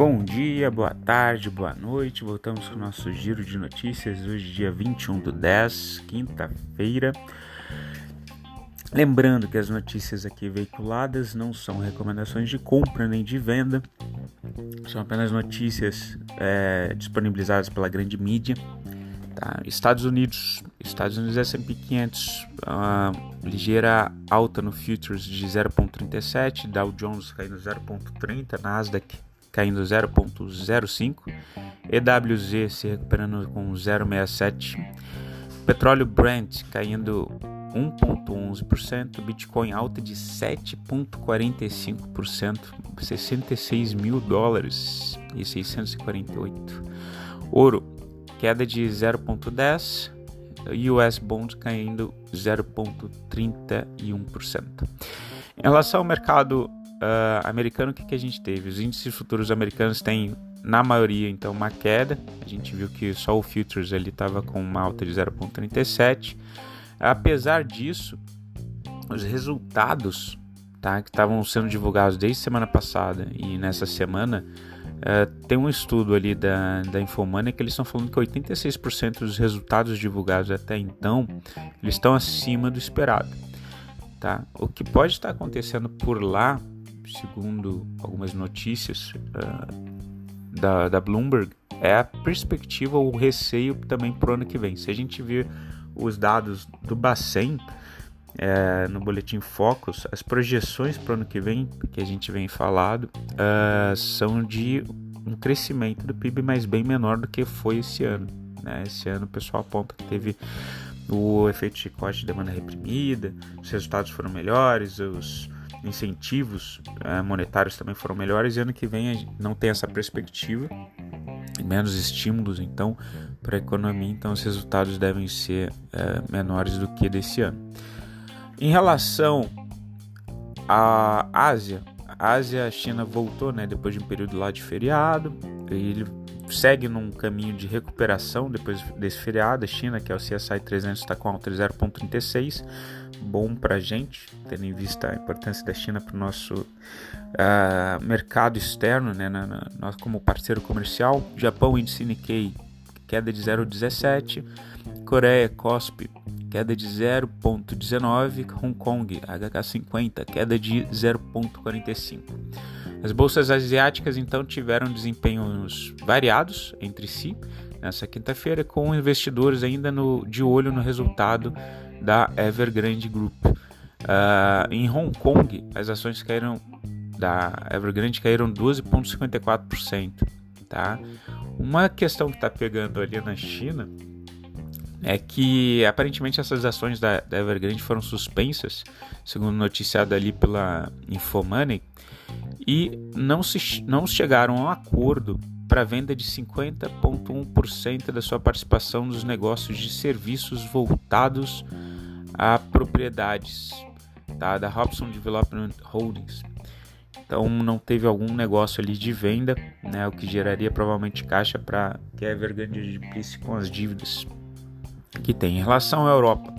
Bom dia, boa tarde, boa noite. Voltamos com o nosso giro de notícias hoje, dia 21 do 10, quinta-feira. Lembrando que as notícias aqui veiculadas não são recomendações de compra nem de venda, são apenas notícias é, disponibilizadas pela grande mídia. Tá? Estados Unidos, Estados Unidos S&P 500, uma ligeira alta no futures de 0,37, Dow Jones caindo 0,30, Nasdaq caindo 0,05, EWZ se recuperando com 0,67, petróleo Brent caindo 1,11%, Bitcoin alta de 7,45%, 66 mil dólares e 648. Ouro queda de 0,10%, US Bond caindo 0,31%. Em relação ao mercado uh, americano, o que, que a gente teve? Os índices futuros americanos têm, na maioria, então, uma queda. A gente viu que só o Futures ele estava com uma alta de 0,37. Apesar disso, os resultados tá, que estavam sendo divulgados desde semana passada e nessa semana, uh, tem um estudo ali da, da Infomania que eles estão falando que 86% dos resultados divulgados até então eles estão acima do esperado. Tá? O que pode estar acontecendo por lá segundo algumas notícias uh, da, da Bloomberg, é a perspectiva ou o receio também para o ano que vem. Se a gente ver os dados do Bacen é, no boletim Focus, as projeções para o ano que vem, que a gente vem falado, uh, são de um crescimento do PIB, mas bem menor do que foi esse ano. Né? Esse ano o pessoal aponta que teve o efeito de chicote de demanda reprimida, os resultados foram melhores, os incentivos uh, monetários também foram melhores e ano que vem não tem essa perspectiva, menos estímulos então para a economia, então os resultados devem ser uh, menores do que desse ano. Em relação à Ásia, a Ásia, a China voltou, né, depois de um período lá de feriado, ele segue num caminho de recuperação depois desse feriado. A China, que é o CSI 300, está com alta de 0,36, bom para a gente, tendo em vista a importância da China para o nosso uh, mercado externo, né, na, na, nós como parceiro comercial. Japão, índice Nikkei, queda de 0,17. Coreia, COSP, queda de 0,19. Hong Kong, HK50, queda de 0,45. As bolsas asiáticas então tiveram desempenhos variados entre si nessa quinta-feira, com investidores ainda no, de olho no resultado da Evergrande Group. Uh, em Hong Kong, as ações caíram da Evergrande caíram 12,54%. Tá? Uma questão que está pegando ali na China é que aparentemente essas ações da, da Evergrande foram suspensas, segundo noticiado ali pela Infomoney, e não, se, não chegaram a um acordo para venda de 50,1% da sua participação nos negócios de serviços voltados a propriedades tá, da Robson Development Holdings. Então não teve algum negócio ali de venda, né, o que geraria provavelmente caixa para que a Evergrande adquirisse com as dívidas que tem. Em relação à Europa,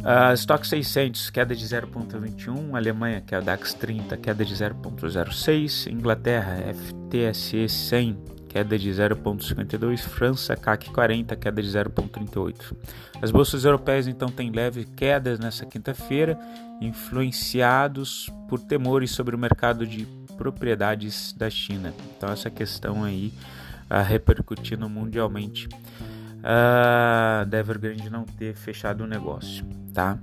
Uh, Stock 600, queda de 0,21. Alemanha, que é o DAX 30, queda de 0,06. Inglaterra, FTSE 100, queda de 0,52. França, CAC 40, queda de 0,38. As bolsas europeias então têm leve quedas nessa quinta-feira, influenciados por temores sobre o mercado de propriedades da China. Então essa questão aí uh, repercutindo mundialmente uh, da não ter fechado o negócio tá?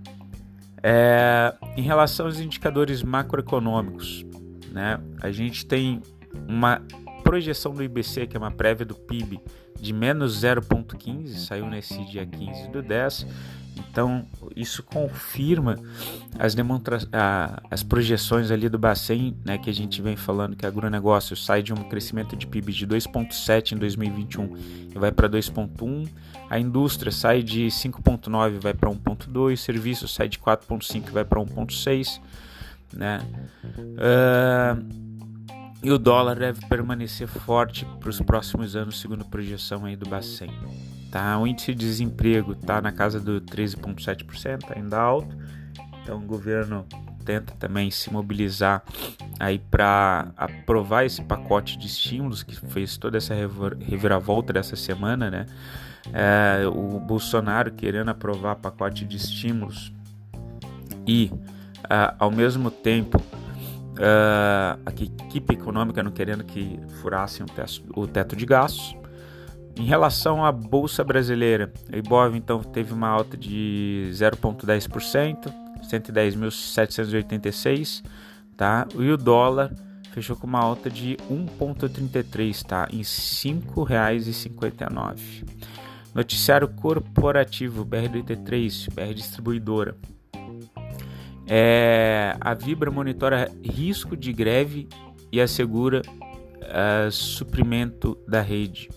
É, em relação aos indicadores macroeconômicos, né, a gente tem uma projeção do IBC, que é uma prévia do PIB, de menos 0,15, saiu nesse dia 15 do 10. Então, isso confirma as, demonstra as projeções ali do Bacen, né, que a gente vem falando que agronegócio sai de um crescimento de PIB de 2,7 em 2021 e vai para 2,1. A indústria sai de 5,9 e vai para 1,2. Serviços sai de 4,5 e vai para 1,6. Né? Uh, e o dólar deve permanecer forte para os próximos anos, segundo a projeção aí do Bacen. Tá? O índice de desemprego está na casa do 13,7%, ainda alto. Então o governo tenta também se mobilizar aí para aprovar esse pacote de estímulos que fez toda essa reviravolta dessa semana, né? É, o Bolsonaro querendo aprovar pacote de estímulos e, uh, ao mesmo tempo, uh, a equipe econômica não querendo que furassem o teto, o teto de gastos. Em relação à Bolsa Brasileira, a Ibov então teve uma alta de 0,10%, 110.786, tá? E o dólar fechou com uma alta de 1,33, tá? Em R$ 5,59. Noticiário corporativo BR83, BR Distribuidora. É, a Vibra monitora risco de greve e assegura uh, suprimento da rede.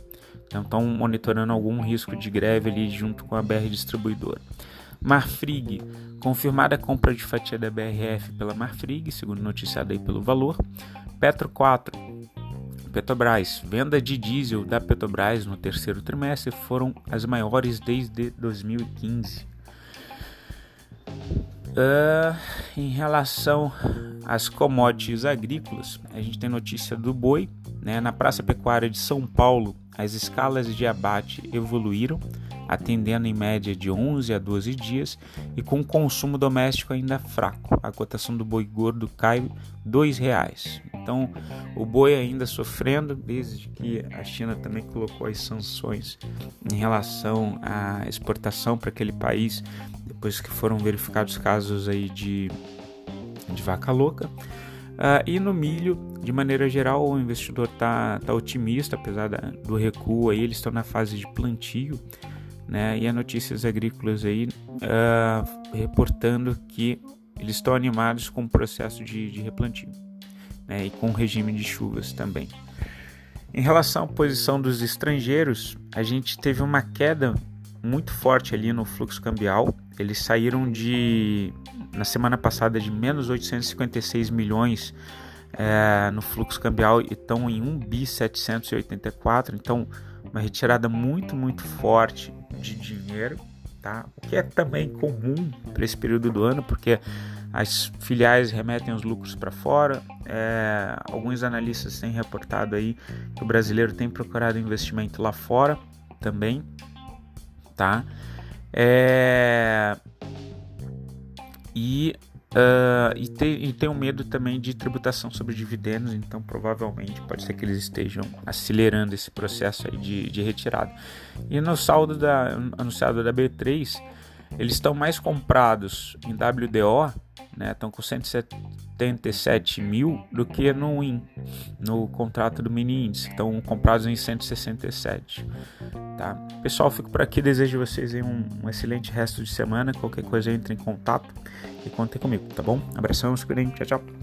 Então estão monitorando algum risco de greve ali junto com a BR Distribuidora. Marfrig, confirmada a compra de fatia da BRF pela Marfrig, segundo noticiado aí pelo valor. Petro 4, Petrobras, venda de diesel da Petrobras no terceiro trimestre foram as maiores desde 2015. Uh, em relação às commodities agrícolas, a gente tem notícia do boi. Né? Na Praça Pecuária de São Paulo, as escalas de abate evoluíram, atendendo em média de 11 a 12 dias e com consumo doméstico ainda fraco. A cotação do boi gordo cai R$ 2,00. Então, o boi ainda sofrendo desde que a China também colocou as sanções em relação à exportação para aquele país, depois que foram verificados casos aí de, de vaca louca. Uh, e no milho, de maneira geral, o investidor está tá otimista, apesar da, do recuo aí, eles estão na fase de plantio, né? E a Notícias Agrícolas aí uh, reportando que eles estão animados com o processo de, de replantio né, e com regime de chuvas também. Em relação à posição dos estrangeiros, a gente teve uma queda muito forte ali no fluxo cambial. Eles saíram de, na semana passada, de menos 856 milhões é, no fluxo cambial e estão em 1 bi 784. Então, uma retirada muito, muito forte de dinheiro, tá? O que é também comum para esse período do ano, porque as filiais remetem os lucros para fora. É, alguns analistas têm reportado aí que o brasileiro tem procurado investimento lá fora também, tá? É, e, uh, e, tem, e tem um medo também de tributação sobre dividendos, então provavelmente pode ser que eles estejam acelerando esse processo de, de retirada. E no saldo da, anunciado da B3, eles estão mais comprados em WDO né? Estão com 177 mil do que no no contrato do mini índice. Estão comprados em 167. Tá? Pessoal, fico por aqui. Desejo vocês um, um excelente resto de semana. Qualquer coisa entre em contato e contem comigo, tá bom? Abração, tchau, tchau.